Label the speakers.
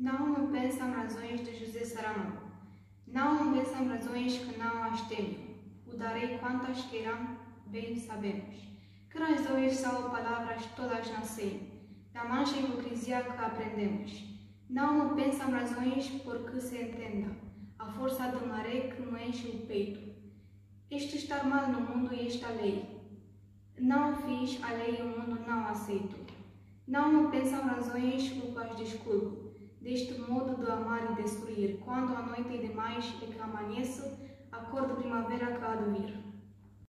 Speaker 1: Não me pensam razões de José Saramão. Não me pensam razões que não as tenho. O darei quantas queiram, bem sabemos. Que razões são palavras todas não sei, da mancha hipocrisia que aprendemos. Não me pensam razões porque se entenda, a força do maré que me enche o peito. Este estar mal no mundo e esta lei. Não fiz a lei o mundo não aceito. Não me pensam razões deste modo de amar e destruir, quando a noite é demais e que amanheço, a cor de primavera há de vir.